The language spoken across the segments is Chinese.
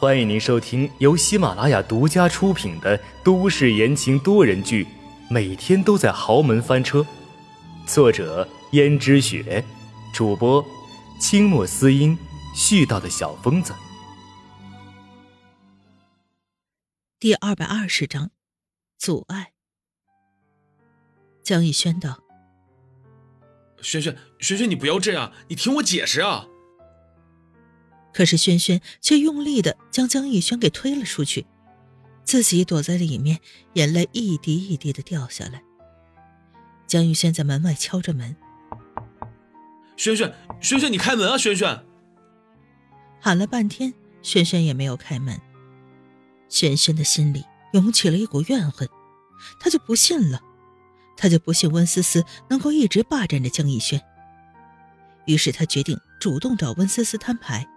欢迎您收听由喜马拉雅独家出品的都市言情多人剧《每天都在豪门翻车》，作者：胭脂雪，主播：清墨思音，絮叨的小疯子。第二百二十章，阻碍。江逸轩道：“轩轩，轩轩，你不要这样，你听我解释啊！”可是轩轩却用力的将江逸轩给推了出去，自己躲在里面，眼泪一滴一滴的掉下来。江逸轩在门外敲着门：“轩轩，轩轩，你开门啊！”轩轩喊了半天，轩轩也没有开门。轩轩的心里涌起了一股怨恨，他就不信了，他就不信温思思能够一直霸占着江逸轩。于是他决定主动找温思思摊牌。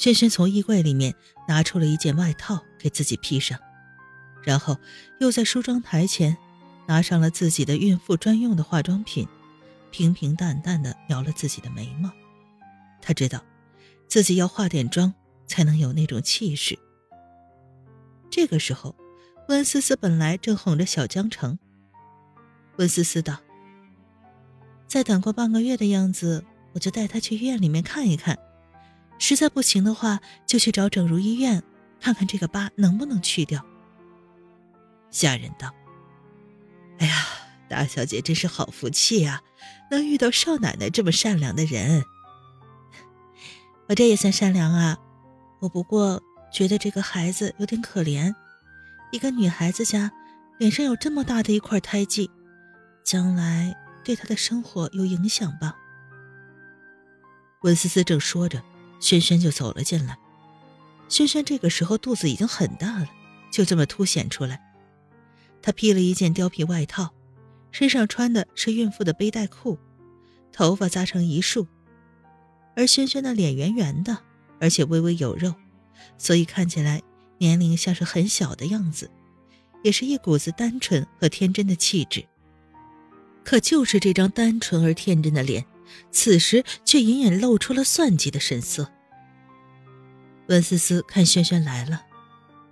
轩轩从衣柜里面拿出了一件外套给自己披上，然后又在梳妆台前拿上了自己的孕妇专用的化妆品，平平淡淡的描了自己的眉毛。他知道，自己要化点妆才能有那种气势。这个时候，温思思本来正哄着小江城。温思思道：“再等过半个月的样子，我就带他去医院里面看一看。”实在不行的话，就去找整容医院看看这个疤能不能去掉。下人道：“哎呀，大小姐真是好福气呀，能遇到少奶奶这么善良的人。我这也算善良啊，我不过觉得这个孩子有点可怜，一个女孩子家脸上有这么大的一块胎记，将来对她的生活有影响吧。”温思思正说着。轩轩就走了进来。轩轩这个时候肚子已经很大了，就这么凸显出来。他披了一件貂皮外套，身上穿的是孕妇的背带裤，头发扎成一束。而轩轩的脸圆圆的，而且微微有肉，所以看起来年龄像是很小的样子，也是一股子单纯和天真的气质。可就是这张单纯而天真的脸。此时却隐隐露出了算计的神色。温思思看轩轩来了，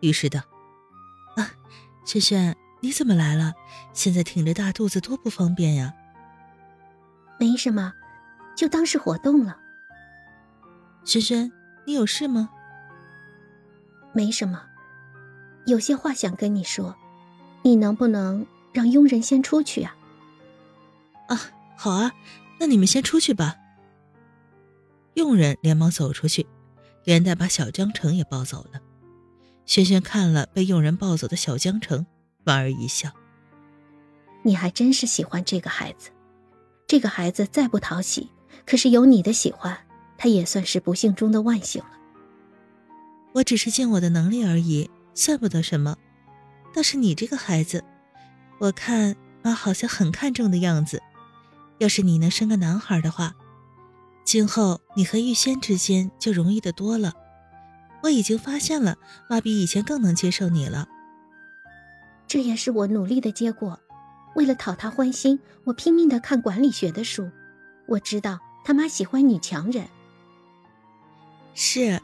于是道：“啊，轩轩，你怎么来了？现在挺着大肚子多不方便呀。”“没什么，就当是活动了。”“轩轩，你有事吗？”“没什么，有些话想跟你说，你能不能让佣人先出去啊？”“啊，好啊。”那你们先出去吧。佣人连忙走出去，连带把小江城也抱走了。轩轩看了被佣人抱走的小江城，莞尔一笑：“你还真是喜欢这个孩子。这个孩子再不讨喜，可是有你的喜欢，他也算是不幸中的万幸了。我只是尽我的能力而已，算不得什么。倒是你这个孩子，我看妈好像很看重的样子。”要是你能生个男孩的话，今后你和玉轩之间就容易的多了。我已经发现了，妈比以前更能接受你了。这也是我努力的结果。为了讨他欢心，我拼命的看管理学的书。我知道他妈喜欢女强人。是，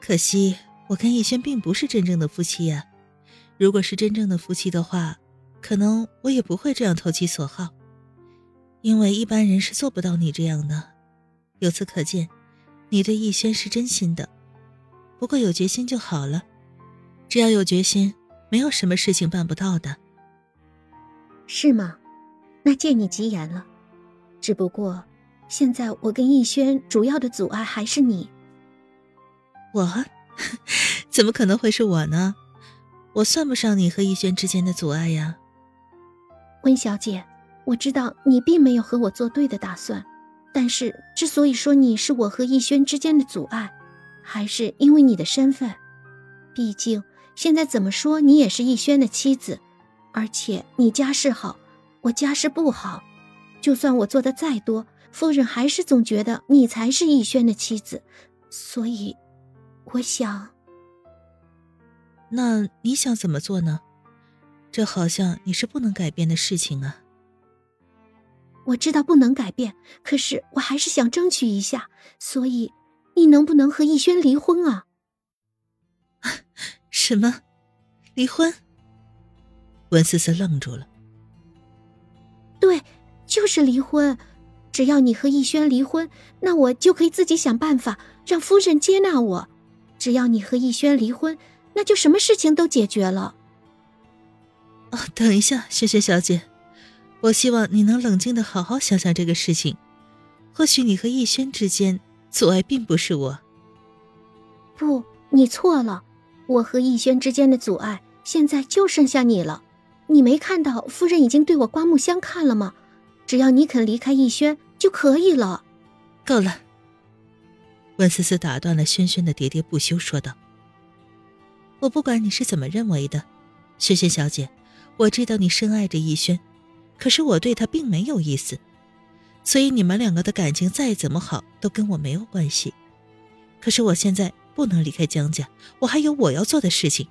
可惜我跟逸轩并不是真正的夫妻呀。如果是真正的夫妻的话，可能我也不会这样投其所好。因为一般人是做不到你这样的，由此可见，你对逸轩是真心的。不过有决心就好了，只要有决心，没有什么事情办不到的。是吗？那借你吉言了。只不过，现在我跟逸轩主要的阻碍还是你。我？怎么可能会是我呢？我算不上你和逸轩之间的阻碍呀。温小姐。我知道你并没有和我作对的打算，但是之所以说你是我和逸轩之间的阻碍，还是因为你的身份。毕竟现在怎么说你也是逸轩的妻子，而且你家世好，我家世不好。就算我做的再多，夫人还是总觉得你才是逸轩的妻子。所以，我想，那你想怎么做呢？这好像你是不能改变的事情啊。我知道不能改变，可是我还是想争取一下。所以，你能不能和逸轩离婚啊？什么？离婚？文思思愣住了。对，就是离婚。只要你和逸轩离婚，那我就可以自己想办法让夫人接纳我。只要你和逸轩离婚，那就什么事情都解决了。哦，等一下，萱萱小姐，我希望你能冷静的好好想想这个事情。或许你和逸轩之间阻碍并不是我。不，你错了。我和逸轩之间的阻碍，现在就剩下你了。你没看到夫人已经对我刮目相看了吗？只要你肯离开逸轩就可以了。够了。温思思打断了轩轩的喋喋不休，说道：“我不管你是怎么认为的，轩轩小姐，我知道你深爱着逸轩，可是我对他并没有意思，所以你们两个的感情再怎么好都跟我没有关系。可是我现在不能离开江家，我还有我要做的事情，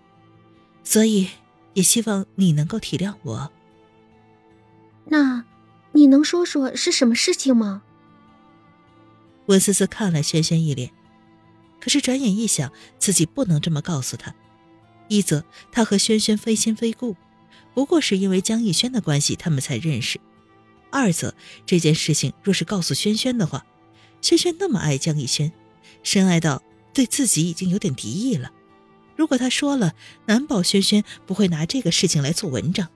所以也希望你能够体谅我。那。”你能说说是什么事情吗？温思思看了轩轩一脸，可是转眼一想，自己不能这么告诉他。一则他和轩轩非亲非故，不过是因为江逸轩的关系他们才认识；二则这件事情若是告诉轩轩的话，轩轩那么爱江逸轩，深爱到对自己已经有点敌意了。如果他说了，难保轩轩不会拿这个事情来做文章，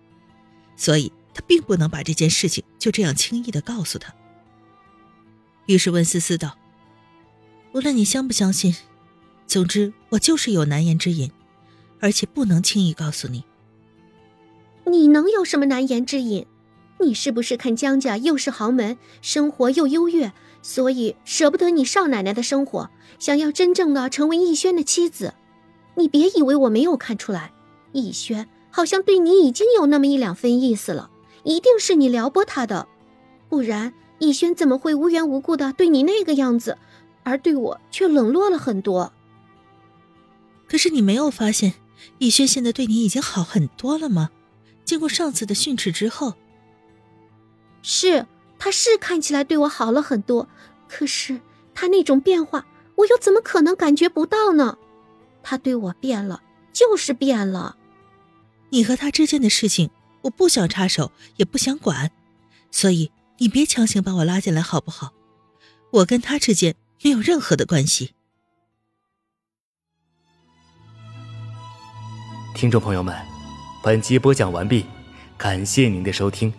所以。他并不能把这件事情就这样轻易的告诉他。于是温思思道：“无论你相不相信，总之我就是有难言之隐，而且不能轻易告诉你。你能有什么难言之隐？你是不是看江家又是豪门，生活又优越，所以舍不得你少奶奶的生活，想要真正的成为逸轩的妻子？你别以为我没有看出来，逸轩好像对你已经有那么一两分意思了。”一定是你撩拨他的，不然逸轩怎么会无缘无故的对你那个样子，而对我却冷落了很多？可是你没有发现，逸轩现在对你已经好很多了吗？经过上次的训斥之后，是，他是看起来对我好了很多，可是他那种变化，我又怎么可能感觉不到呢？他对我变了，就是变了。你和他之间的事情。我不想插手，也不想管，所以你别强行把我拉进来，好不好？我跟他之间没有任何的关系。听众朋友们，本集播讲完毕，感谢您的收听。